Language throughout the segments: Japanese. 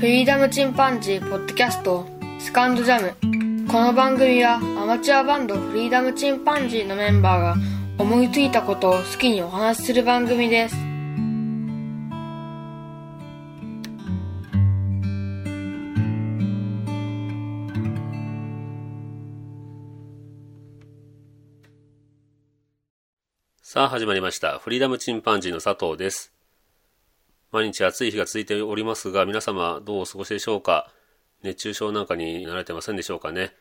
フリーダムチンパンジーポッドキャストスカンドジャムこの番組はアマチュアバンドフリーダムチンパンジーのメンバーが思いついたことを好きにお話しする番組ですさあ始まりました。フリーダムチンパンジーの佐藤です。毎日暑い日が続いておりますが、皆様どうお過ごしでしょうか？熱中症なんかになられてませんでしょうかね？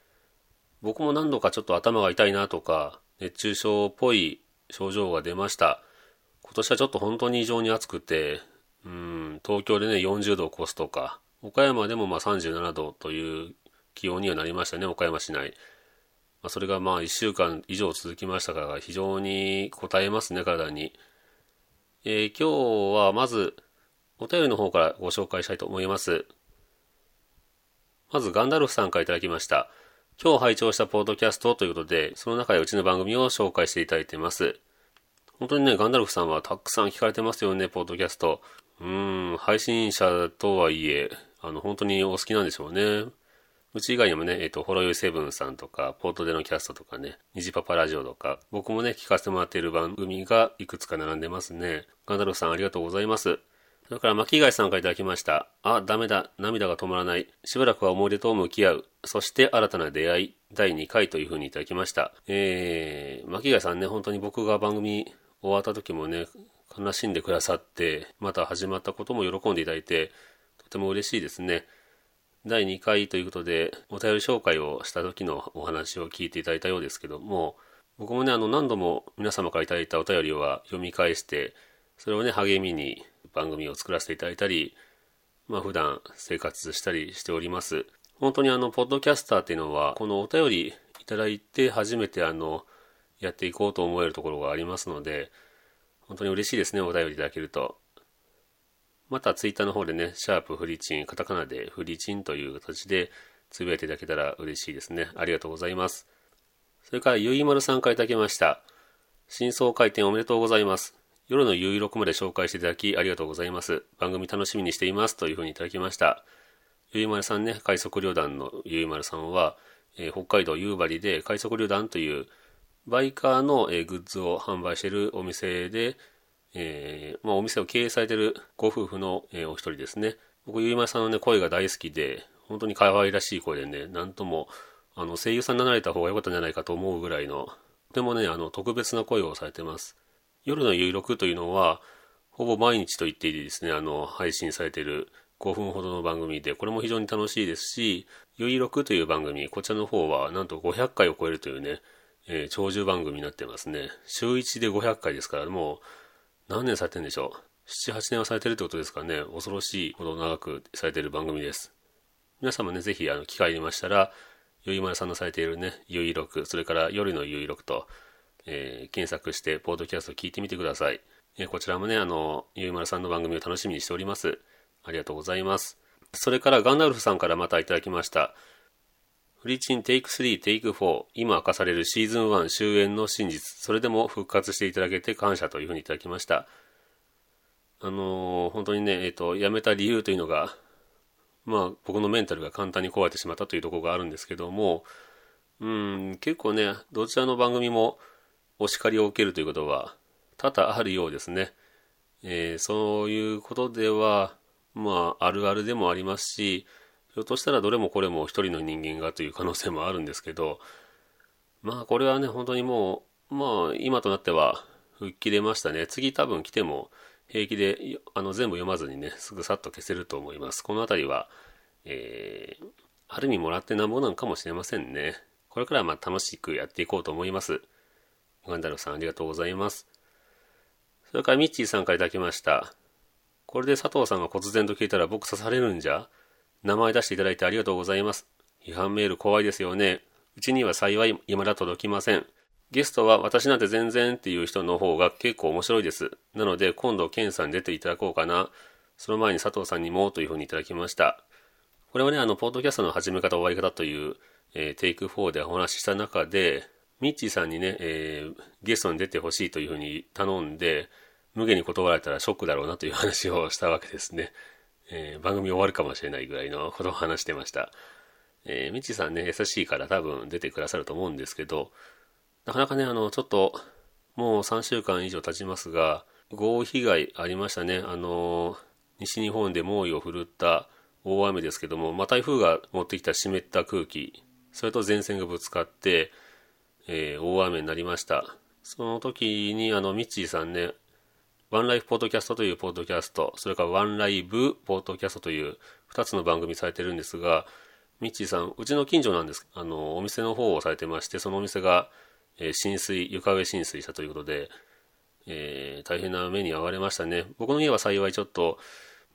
僕も何度かちょっと頭が痛いなとか、熱中症っぽい症状が出ました。今年はちょっと本当に異常に暑くて、うん、東京でね40度を超すとか、岡山でもまあ37度という気温にはなりましたね、岡山市内。まあ、それがまあ1週間以上続きましたから非常に応えますね体に、えー今日はまずお便りの方からご紹介したいと思います。まずガンダルフさんからいただきました。今日拝聴したポッドキャストということでその中でうちの番組を紹介していただいています。本当にねガンダルフさんはたくさん聞かれてますよねポッドキャスト。うーん配信者とはいえあの本当にお好きなんでしょうね。うち以外にもね、えっ、と、ホロヨイセブンさんとか、ポートでのキャストとかね、ニジパパラジオとか、僕もね、聞かせてもらっている番組がいくつか並んでますね。ガンダルフさんありがとうございます。それから、巻貝さんからいただきました。あ、ダメだ。涙が止まらない。しばらくは思い出と向き合う。そして新たな出会い。第2回というふうにいただきました。えー、巻貝さんね、本当に僕が番組終わった時もね、悲しんでくださって、また始まったことも喜んでいただいて、とても嬉しいですね。第2回ということでお便り紹介をした時のお話を聞いていただいたようですけども僕もねあの何度も皆様からいただいたお便りは読み返してそれをね励みに番組を作らせていただいたりまあ普段生活したりしております本当にあのポッドキャスターっていうのはこのお便りいただいて初めてあのやっていこうと思えるところがありますので本当に嬉しいですねお便りいただけるとまたツイッターの方でね、シャープフリチン、カタカナでフリチンという形でつぶやいていただけたら嬉しいですね。ありがとうございます。それから、ゆいまるさんからいただきました。真相回転おめでとうございます。夜の有力まで紹介していただきありがとうございます。番組楽しみにしています。というふうにいただきました。ゆいまるさんね、快速旅団のゆいまるさんは、えー北海道夕張で快速旅団というバイカーの、えーグッズを販売しているお店で、えーまあ、お店を経営されているご夫婦の、えお一人ですね。僕、ゆいまるさんのね、声が大好きで、本当に可愛らしい声でね、なんとも、あの、声優さんになられた方が良かったんじゃないかと思うぐらいの、とてもね、あの、特別な声をされてます。夜の有録というのは、ほぼ毎日と言っていいですね、あの、配信されている5分ほどの番組で、これも非常に楽しいですし、有録という番組、こちらの方は、なんと500回を超えるというね、えー長寿番組になってますね。週1で500回ですから、もう、何年されてるんでしょう？7、8年はされてるってことですかね。恐ろしいほど長くされてる番組です。皆様ね、ぜひ、あの、機会ありましたら、ゆいまるさんのされているね、ゆいろく、それから夜のゆいろくと、えー検索して、ポードキャスト聞いてみてください。えーこちらもね、あの、ゆいまるさんの番組を楽しみにしております。ありがとうございます。それから、ガンダルフさんからまたいただきました。フリチンテイク3、テイク4、今明かされるシーズン1終焉の真実、それでも復活していただけて感謝というふうにいただきました。あのー本当にね、えっ、と、辞めた理由というのが、まあ、僕のメンタルが簡単に壊れてしまったというところがあるんですけども、うん、結構ね、どちらの番組もお叱りを受けるということは多々あるようですね。えーそういうことでは、まあ、あるあるでもありますし、ひょっとしたらどれもこれも一人の人間がという可能性もあるんですけど、まあこれはね、本当にもう、まあ今となっては吹っ切れましたね。次多分来ても平気であの全部読まずにね、すぐさっと消せると思います。このあたりは、えー、ある意味もらってなんぼなんかもしれませんね。これからはまあ楽しくやっていこうと思います。ガンダルフさんありがとうございます。それからミッチーさんからいただきました。これで佐藤さんが忽然と聞いたら僕刺されるんじゃ？名前出していただいてありがとうございます。批判メール怖いですよね。うちには幸い未だ届きません。ゲストは私なんて全然っていう人の方が結構面白いです。なので今度ケンさんに出ていただこうかな。その前に佐藤さんにもというふうにいただきました。これはね、あの、ポッドキャストの始め方、終わり方という、えーテイク4でお話しした中で、ミッチーさんにね、えーゲストに出てほしいというふうに頼んで、無限に断られたらショックだろうなという話をしたわけですね。えー、番組終わるかもしれないぐらいのことを話してました。えー、みちさんね、優しいから多分出てくださると思うんですけど、なかなかね、あの、ちょっと、もう3週間以上経ちますが、豪雨被害ありましたね。あの、西日本で猛威を振るった大雨ですけども、まあ、台風が持ってきた湿った空気、それと前線がぶつかって、えー、大雨になりました。その時に、あの、ミッチーさんね、ワンライフポッドキャストというポッドキャスト、それからワンライブポッドキャストという2つの番組されてるんですが、ミッチーさん、うちの近所なんです。あの、お店の方をされてまして、そのお店が、えー、浸水、床上浸水したということで、えー、大変な目に遭われましたね。僕の家は幸いちょっと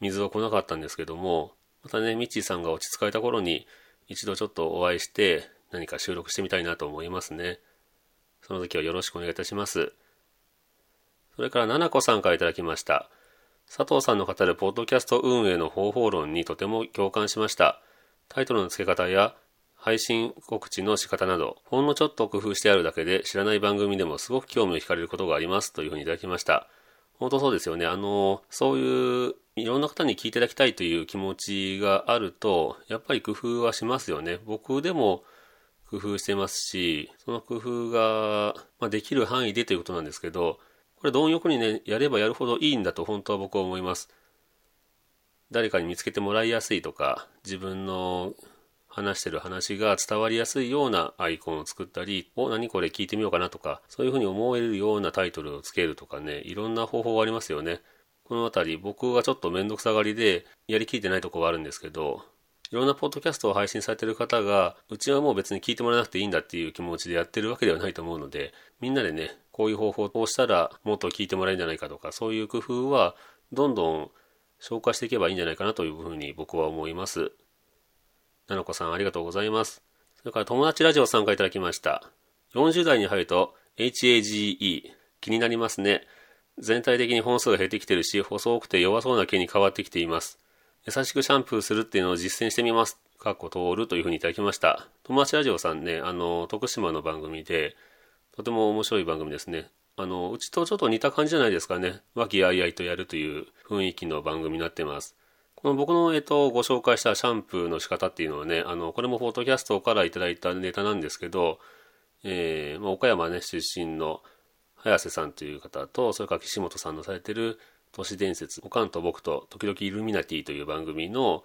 水は来なかったんですけども、またね、ミッチーさんが落ち着かれた頃に、一度ちょっとお会いして、何か収録してみたいなと思いますね。その時はよろしくお願いいたします。それから、ななこさんから頂きました。佐藤さんの語るポッドキャスト運営の方法論にとても共感しました。タイトルの付け方や配信告知の仕方など、ほんのちょっと工夫してあるだけで知らない番組でもすごく興味を惹かれることがありますというふうにいただきました。本当そうですよね。あの、そういういろんな方に聞いていただきたいという気持ちがあると、やっぱり工夫はしますよね。僕でも工夫してますし、その工夫が、まあ、できる範囲でということなんですけど、これ貪欲にね、やればやるほどいいんだと本当は僕は思います。誰かに見つけてもらいやすいとか、自分の話してる話が伝わりやすいようなアイコンを作ったり、お、何これ聞いてみようかなとか、そういうふうに思えるようなタイトルをつけるとかね、いろんな方法がありますよね。このあたり僕はちょっとめんどくさがりでやりきれてないとこはあるんですけど、いろんなポッドキャストを配信されてる方が、うちはもう別に聞いてもらわなくていいんだっていう気持ちでやってるわけではないと思うので、みんなでね、こういう方法をしたらもっと聞いてもらえるんじゃないかとか、そういう工夫はどんどん消化していけばいいんじゃないかなというふうに僕は思います。ななこさんありがとうございます。それから友達ラジオ参加いただきました。40代に入ると HAGE 気になりますね。全体的に本数が減ってきてるし、細くて弱そうな毛に変わってきています。優しくシャンプーするっていうのを実践してみます。かっこ通るというふうにいただきました。友達ラジオさんね、あの、徳島の番組で、とても面白い番組ですね。あの、うちとちょっと似た感じじゃないですかね。和気あいあいとやるという雰囲気の番組になってます。この僕の、えっと、ご紹介したシャンプーの仕方っていうのはね、あの、これもフォトキャストからいただいたネタなんですけど、えー、まあ、岡山ね、出身の早瀬さんという方と、それから岸本さんのされてる都市伝説、おかんと僕と時々イルミナティという番組の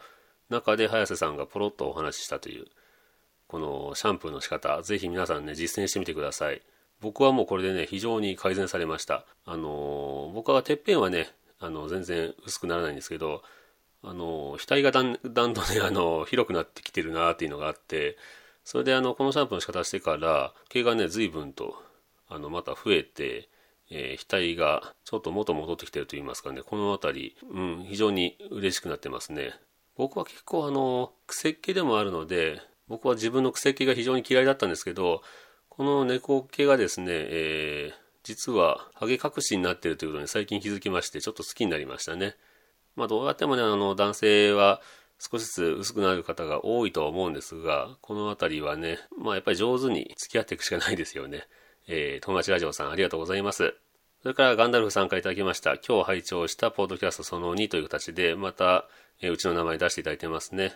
中で早瀬さんがポロッとお話ししたという、このシャンプーの仕方、ぜひ皆さんね、実践してみてください。僕はもうこれでね、非常に改善されました。あの僕はてっぺんはね、あの、全然薄くならないんですけど、あの額がだんだんとね、あの広くなってきてるなっていうのがあって、それであの、このシャンプーの仕方してから、毛がね、随分と、あの、また増えて、えー、額がちょっと元戻ってきてると言いますかね、この辺り、うん、非常に嬉しくなってますね。僕は結構あの、癖っ気でもあるので、僕は自分の癖っ気が非常に嫌いだったんですけど、この猫毛がですね、えー、実はハゲ隠しになってるということに最近気づきまして、ちょっと好きになりましたね。まあどうやってもね、あの男性は少しずつ薄くなる方が多いとは思うんですが、この辺りはね、まあやっぱり上手に付き合っていくしかないですよね。えー、友達ラジオさんありがとうございます。それからガンダルフ参加いただきました。今日拝聴したポッドキャストその2という形で、また、えー、うちの名前出していただいてますね。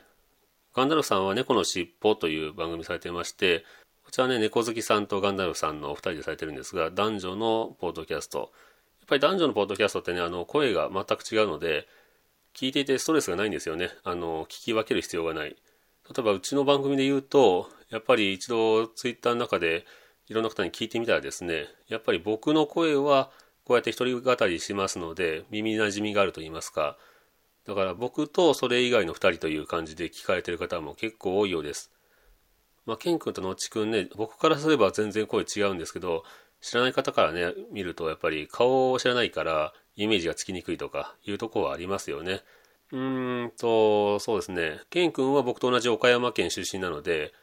ガンダルフさんは猫のしっぽという番組されてまして、こちらね、猫好きさんとガンダルフさんのお二人でされてるんですが、男女のポッドキャスト。やっぱり男女のポッドキャストってね、あの、声が全く違うので、聞いていてストレスがないんですよね。あの、聞き分ける必要がない。例えば、うちの番組で言うと、やっぱり一度ツイッターの中でいろんな方に聞いてみたらですね、やっぱり僕の声はこうやって一人語りしますので、耳馴染みがあると言いますか、だから僕とそれ以外の二人という感じで聞かれてる方も結構多いようです。まあ、ケン君とのっちくんね、僕からすれば全然声違うんですけど、知らない方からね、見るとやっぱり顔を知らないからイメージがつきにくいとかいうとこはありますよね。うーんと、そうですね。ケン君は僕と同じ岡山県出身なので、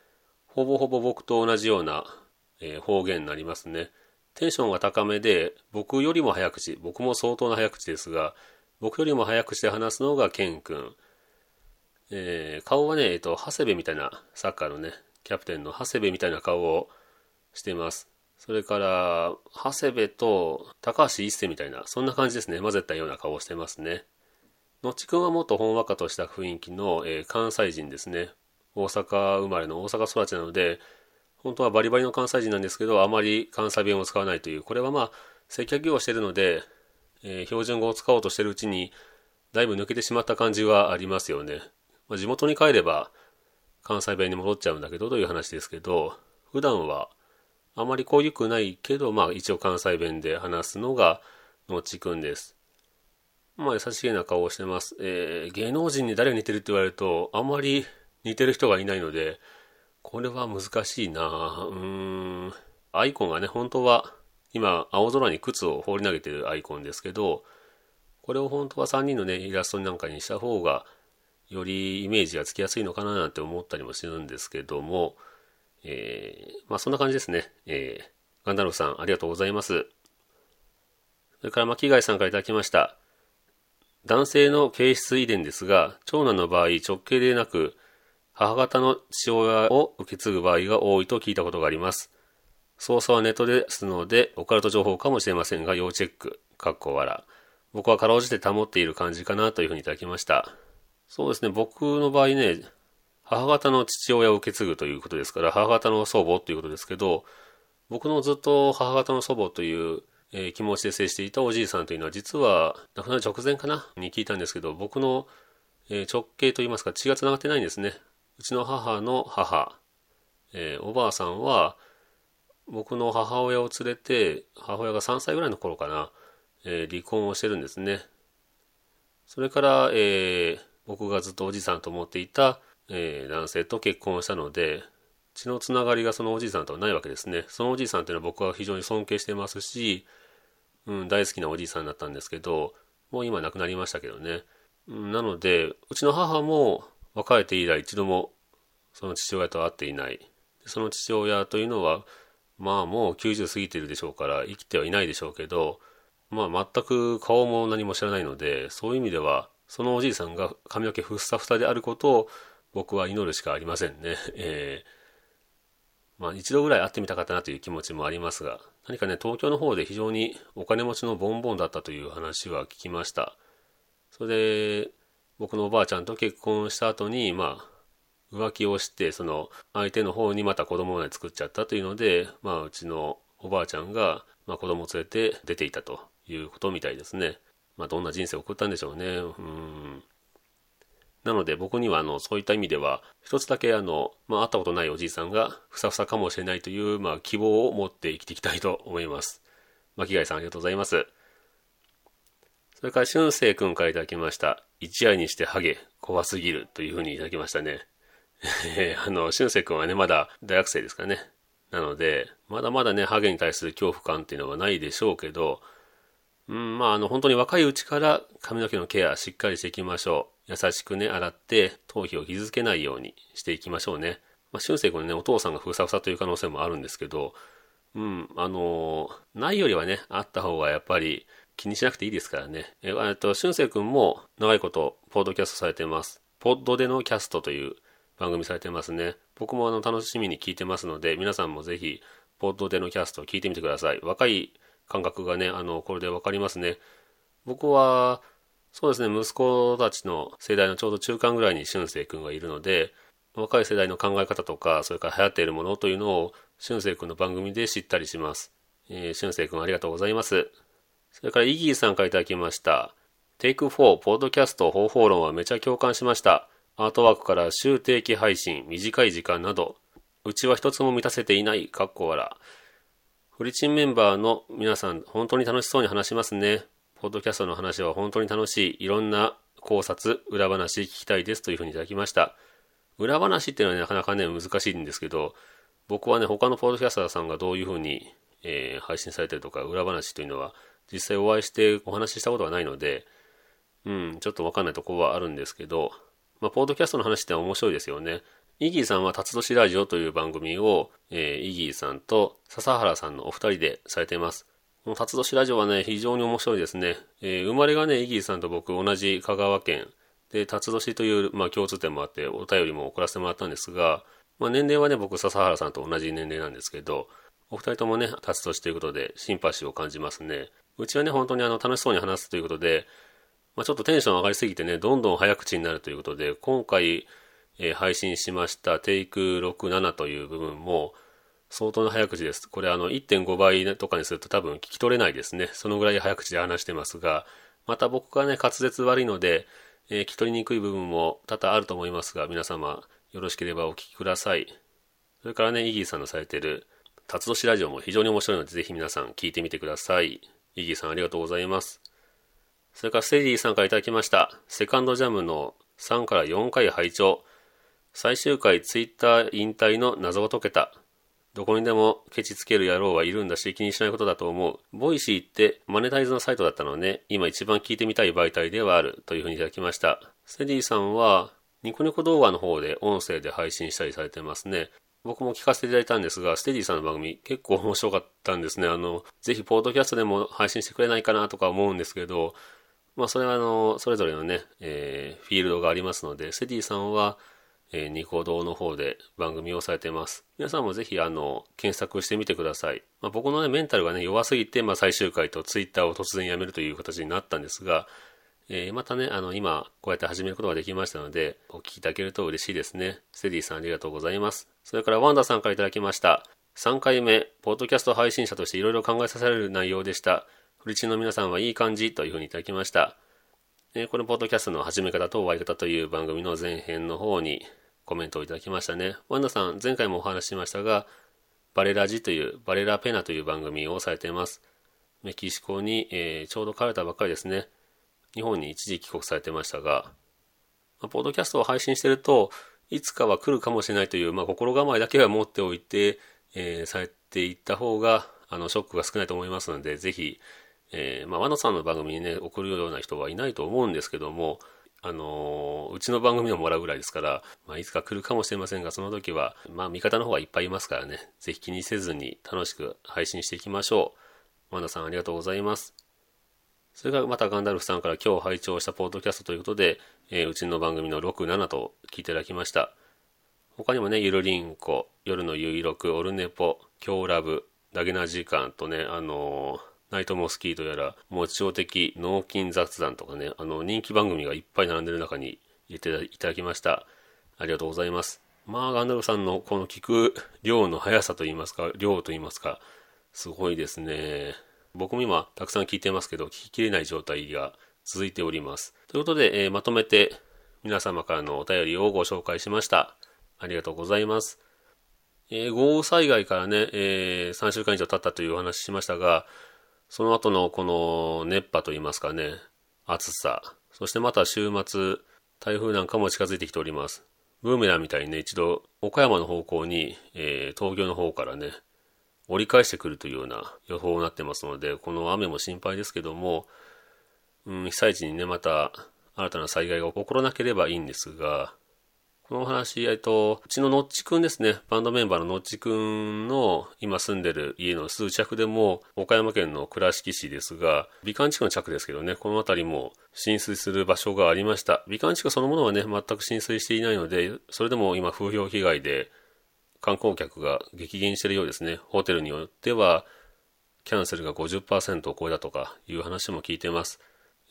ほぼほぼ僕と同じような、え、方言になりますね。テンションが高めで、僕よりも早口、僕も相当な早口ですが、僕よりも早口で話すのがケン君。えー、顔はね、えっと、長谷部みたいなサッカーのね、キャプテンの長谷部みたいな顔をしてます。それから、長谷部と高橋一生みたいな、そんな感じですね。混ぜたような顔をしてますね。のっちくんはもっとほんわかとした雰囲気の、えー、関西人ですね。大阪生まれの大阪育ちなので、本当はバリバリの関西人なんですけど、あまり関西弁を使わないという、これはまあ、接客業をしているので、えー、標準語を使おうとしているうちに、だいぶ抜けてしまった感じはありますよね。まあ、地元に帰れば、関西弁に戻っちゃうんだけどという話ですけど、普段はあまり濃ゆくないけど、まあ一応関西弁で話すのがのちくんです。まあ優しげな顔をしてます。えー、芸能人に誰が似てるって言われると、あまり似てる人がいないので、これは難しいなうーん。アイコンがね、本当は今青空に靴を放り投げてるアイコンですけど、これを本当は3人のね、イラストなんかにした方が、よりイメージがつきやすいのかななんて思ったりもするんですけども、えー、まあそんな感じですね。えー、ガンダルフさんありがとうございます。それから巻貝さんからいただきました。男性の形質遺伝ですが、長男の場合直系でなく、母方の父親を受け継ぐ場合が多いと聞いたことがあります。操作はネットですので、オカルト情報かもしれませんが、要チェック。かっこ笑。僕はかろうじて保っている感じかなというふうにいただきました。そうですね、僕の場合ね、母方の父親を受け継ぐということですから、母方の祖母ということですけど、僕のずっと母方の祖母という、えー、気持ちで接していたおじいさんというのは、実は亡くなる直前かなに聞いたんですけど、僕の、えー、直系といいますか血が繋がってないんですね。うちの母の母、えー、おばあさんは、僕の母親を連れて、母親が3歳ぐらいの頃かな、え離婚をしてるんですね。それから、えー、僕がずっとおじいさんと思っていた、えー、男性と結婚したので、血のつながりがそのおじいさんとはないわけですね。そのおじいさんっていうのは僕は非常に尊敬してますし、うん、大好きなおじいさんだったんですけど、もう今亡くなりましたけどね。うん、なので、うちの母も別れて以来一度もその父親と会っていない。その父親というのは、まあもう90過ぎてるでしょうから生きてはいないでしょうけど、まあ全く顔も何も知らないので、そういう意味ではそのおじいさんが髪の毛ふっさふさであることを僕は祈るしかありませんね。えー、まあ一度ぐらい会ってみたかったなという気持ちもありますが、何かね、東京の方で非常にお金持ちのボンボンだったという話は聞きました。それで、僕のおばあちゃんと結婚した後に、まあ、浮気をして、その相手の方にまた子供まで作っちゃったというので、まあうちのおばあちゃんが、まあ、子供を連れて出ていたということみたいですね。まあ、どんな人生を送ったんでしょうね。うん。なので僕にはあの、そういった意味では、一つだけあの、まあ、会ったことないおじいさんがふさふさかもしれないという、まあ、希望を持って生きていきたいと思います。巻貝さんありがとうございます。それから、俊生くんからいただきました。一夜にしてハゲ、怖すぎるというふうにいただきましたね。えあの、俊生くんはね、まだ大学生ですかね。なので、まだまだね、ハゲに対する恐怖感っていうのはないでしょうけど、うん、まあ、あの、本当に若いうちから髪の毛のケアしっかりしていきましょう。優しくね、洗って、頭皮を傷つけないようにしていきましょうね。まあ、俊生君ね、お父さんがふさふさという可能性もあるんですけど、うん、あのないよりはね、あった方がやっぱり気にしなくていいですからね。えっと、俊生君も長いこと、ポッドキャストされてます。ポッドでのキャストという番組されてますね。僕もあの、楽しみに聞いてますので、皆さんもぜひ、ポッドでのキャストを聞いてみてください。若い感覚がね、あの、これでわかりますね。僕は、そうですね、息子たちの世代のちょうど中間ぐらいに俊生君がいるので、若い世代の考え方とか、それから流行っているものというのを、俊生君の番組で知ったりします。えー、俊生君ありがとうございます。それから、イギーさんからいただきました。テイク4、ポッドキャスト方法論はめちゃ共感しました。アートワークから週定期配信、短い時間など、うちは一つも満たせていない、かっこ笑。フリチンメンバーの皆さん、本当に楽しそうに話しますね。ポッドキャストの話は本当に楽しい。いろんな考察、裏話聞きたいですというふうにいただきました。裏話っていうのは、なかなかね、難しいんですけど、僕はね、他のポッドキャスターさんがどういうふうに、えー、配信されてるとか、裏話というのは、実際お会いしてお話ししたことがないので、うん、ちょっとわかんないとこはあるんですけど、まあ、ポッドキャストの話って面白いですよね。イギーさんは辰年ラジオという番組を、えー、イギーさんと笹原さんのお二人でされています。この辰年ラジオはね、非常に面白いですね。えー、生まれがね、イギーさんと僕同じ香川県で、辰年という、まあ、共通点もあってお便りも送らせてもらったんですが、まあ、年齢はね、僕笹原さんと同じ年齢なんですけど、お二人ともね、辰年ということでシンパシーを感じますね。うちはね、本当にあの楽しそうに話すということで、まあ、ちょっとテンション上がりすぎてね、どんどん早口になるということで、今回、えー、配信しましたテイク67という部分も相当な早口です。これあの1.5倍とかにすると多分聞き取れないですね。そのぐらい早口で話してますが、また僕がね、滑舌悪いので、えー、聞き取りにくい部分も多々あると思いますが、皆様よろしければお聞きください。それからね、イギーさんのされている、辰年ラジオも非常に面白いので、ぜひ皆さん聞いてみてください。イギーさんありがとうございます。それからステディさんから頂きました。セカンドジャムの3から4回拝聴最終回ツイッター引退の謎が解けた。どこにでもケチつける野郎はいるんだし気にしないことだと思う。ボイシーってマネタイズのサイトだったのね、今一番聞いてみたい媒体ではあるというふうにいただきました。ステディさんはニコニコ動画の方で音声で配信したりされてますね。僕も聞かせていただいたんですが、ステディさんの番組結構面白かったんですね。あの、ぜひポードキャストでも配信してくれないかなとか思うんですけど、まあそれはあの、それぞれのね、えー、フィールドがありますので、ステディさんはえー、ニコ動の方で番組をされています。皆さんもぜひ、あの、検索してみてください。まあ、僕のね、メンタルがね、弱すぎて、まあ、最終回とツイッターを突然やめるという形になったんですが、えー、またね、あの、今、こうやって始めることができましたので、お聞きいただけると嬉しいですね。ステディさんありがとうございます。それから、ワンダさんからいただきました。3回目、ポッドキャスト配信者としていろいろ考えさせられる内容でした。フリチンの皆さんはいい感じというふうにいただきました。えー、このポッドキャストの始め方と終わり方という番組の前編の方に、コメントをいただきましたね。ワンダさん、前回もお話ししましたが、バレラジという、バレラペナという番組をされています。メキシコに、えー、ちょうど帰れたばっかりですね。日本に一時帰国されてましたが、まあ、ポッドキャストを配信してると、いつかは来るかもしれないという、まあ、心構えだけは持っておいて、えー、されていった方が、あの、ショックが少ないと思いますので、ぜひ、えー、まあ、ワノさんの番組にね、送るような人はいないと思うんですけども、あのー、うちの番組をもらうぐらいですから、まあ、いつか来るかもしれませんが、その時は、まあ、味方の方がいっぱいいますからね、ぜひ気にせずに楽しく配信していきましょう。ワンダさんありがとうございます。それからまたガンダルフさんから今日拝聴したポッドキャストということで、えー、うちの番組の6、7と聞いていただきました。他にもね、ゆるりんこ、夜のゆいろく、オルネポ、今日ラブ、ダゲな時間とね、あのーナイトモスキーとやら、もちお的脳筋雑談とかね、あの人気番組がいっぱい並んでる中に入れていただきました。ありがとうございます。まあ、ガンダルさんのこの聞く量の速さといいますか、量といいますか、すごいですね。僕も今たくさん聞いてますけど、聞ききれない状態が続いております。ということで、えー、まとめて皆様からのお便りをご紹介しました。ありがとうございます。えー、豪雨災害からね、えー、3週間以上経ったというお話ししましたが、その後のこの熱波といいますかね、暑さ、そしてまた週末、台風なんかも近づいてきております。ブーメランみたいにね、一度岡山の方向に、えー、東京の方からね、折り返してくるというような予報になってますので、この雨も心配ですけども、うん、被災地にね、また新たな災害が起こらなければいいんですが、このお話、えっと、うちののっちくんですね。バンドメンバーののっちくんの今住んでる家の数着でも、岡山県の倉敷市ですが、美観地区の着ですけどね、この辺りも浸水する場所がありました。美観地区そのものはね、全く浸水していないので、それでも今風評被害で観光客が激減しているようですね。ホテルによっては、キャンセルが50%を超えたとかいう話も聞いてます。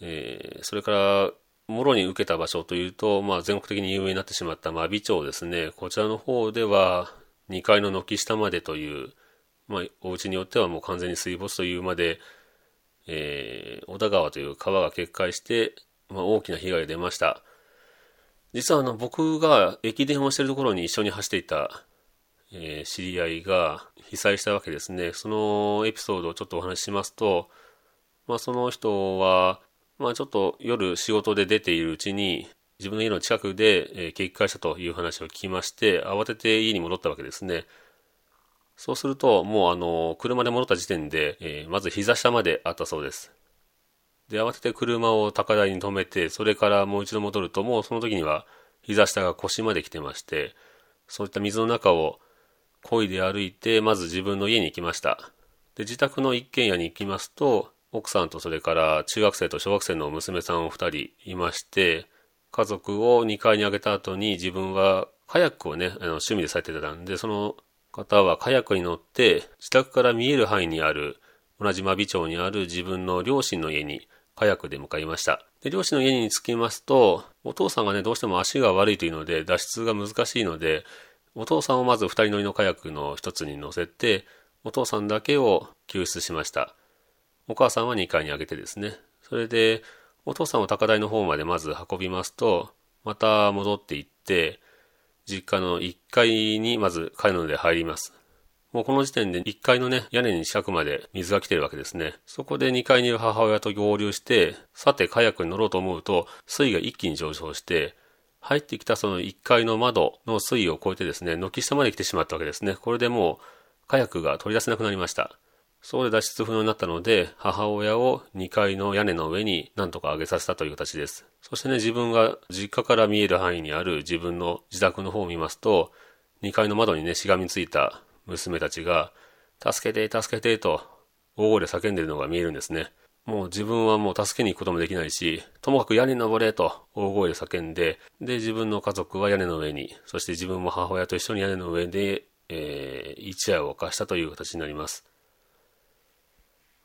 えー、それから、もろに受けた場所というと、まあ、全国的に有名になってしまった真備町ですね。こちらの方では、2階の軒下までという、まあ、お家によってはもう完全に水没というまで、えー、小田川という川が決壊して、まあ、大きな被害が出ました。実はあの、僕が駅伝をしているところに一緒に走っていた、えー、知り合いが被災したわけですね。そのエピソードをちょっとお話ししますと、まあ、その人は、まあちょっと夜仕事で出ているうちに、自分の家の近くで、えー、決壊したという話を聞きまして、慌てて家に戻ったわけですね。そうすると、もうあの、車で戻った時点で、えー、まず膝下まであったそうです。で、慌てて車を高台に止めて、それからもう一度戻ると、もうその時には膝下が腰まで来てまして、そういった水の中を漕いで歩いて、まず自分の家に行きました。で、自宅の一軒家に行きますと、奥さんとそれから中学生と小学生の娘さんを二人いまして、家族を2階に上げた後に自分はカヤックをね、あの趣味でされてたんで、その方はカヤックに乗って自宅から見える範囲にある同じ真備町にある自分の両親の家にカヤックで向かいました。で、両親の家に着きますと、お父さんがね、どうしても足が悪いというので、脱出が難しいので、お父さんをまず二人乗りのカヤックの一つに乗せて、お父さんだけを救出しました。お母さんは2階に上げてですね。それで、お父さんを高台の方までまず運びますと、また戻っていって、実家の1階にまず階ので入ります。もうこの時点で1階のね、屋根に近くまで水が来てるわけですね。そこで2階にいる母親と合流して、さてカヤックに乗ろうと思うと、水位が一気に上昇して、入ってきたその1階の窓の水位を超えてですね、軒下まで来てしまったわけですね。これでもう、カヤックが取り出せなくなりました。そこで脱出不能になったので、母親を2階の屋根の上に何とか上げさせたという形です。そしてね、自分が実家から見える範囲にある自分の自宅の方を見ますと、2階の窓にね、しがみついた娘たちが、助けて、助けて、と、大声で叫んでいるのが見えるんですね。もう自分はもう助けに行くこともできないし、ともかく屋根登れと大声で叫んで、で、自分の家族は屋根の上に、そして自分も母親と一緒に屋根の上で、えー、一夜を犯したという形になります。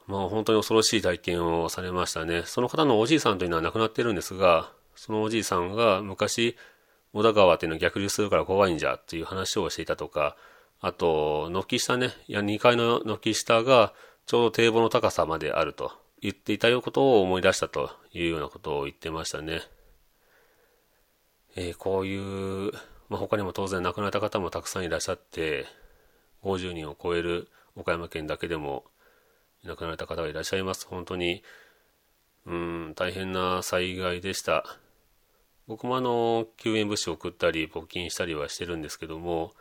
まあ本当に恐ろしい体験をされましたね。その方のおじいさんというのは亡くなってるんですが、そのおじいさんが昔、小田川っていうのを逆流するから怖いんじゃっていう話をしていたとか、あと、軒下ね、いや2階の軒下がちょうど堤防の高さまであると言っていたようなことを思い出したというようなことを言ってましたね。えー、こういう、まあ、他にも当然亡くなった方もたくさんいらっしゃって、50人を超える岡山県だけでも亡くなられた方がいらっしゃいます。本当に、うん、大変な災害でした。僕もあの、救援物資を送ったり、募金したりはしてるんですけども、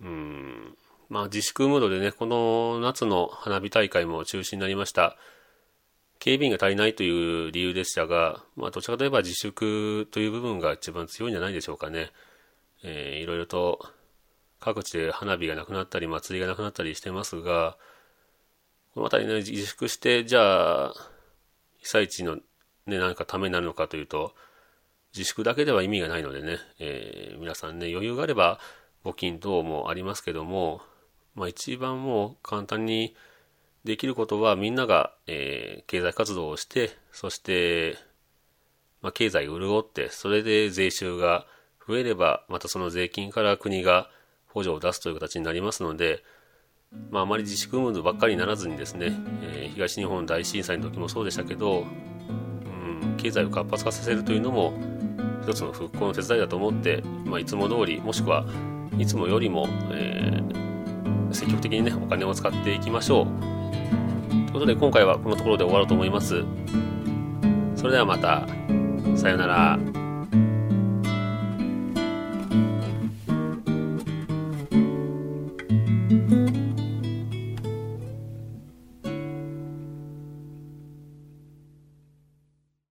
うん、まあ自粛ムードでね、この夏の花火大会も中止になりました。警備員が足りないという理由でしたが、まあどちらかといえば自粛という部分が一番強いんじゃないでしょうかね。えー、いろいろと各地で花火がなくなったり祭りがなくなったりしてますが、この辺りね、自粛して、じゃあ、被災地のね、何かためになるのかというと、自粛だけでは意味がないのでね、えー、皆さんね、余裕があれば、募金等もありますけども、まあ一番もう簡単にできることはみんなが、えー、経済活動をして、そして、まあ経済を潤って、それで税収が増えれば、またその税金から国が補助を出すという形になりますので、まあ、あまり自粛ムードばっかりにならずにですね、えー、東日本大震災の時もそうでしたけど、うん、経済を活発化させるというのも一つの復興の手伝いだと思って、まあ、いつも通りもしくはいつもよりも、えー、積極的にねお金を使っていきましょう。ということで今回はこのところで終わろうと思います。それではまた。さようなら。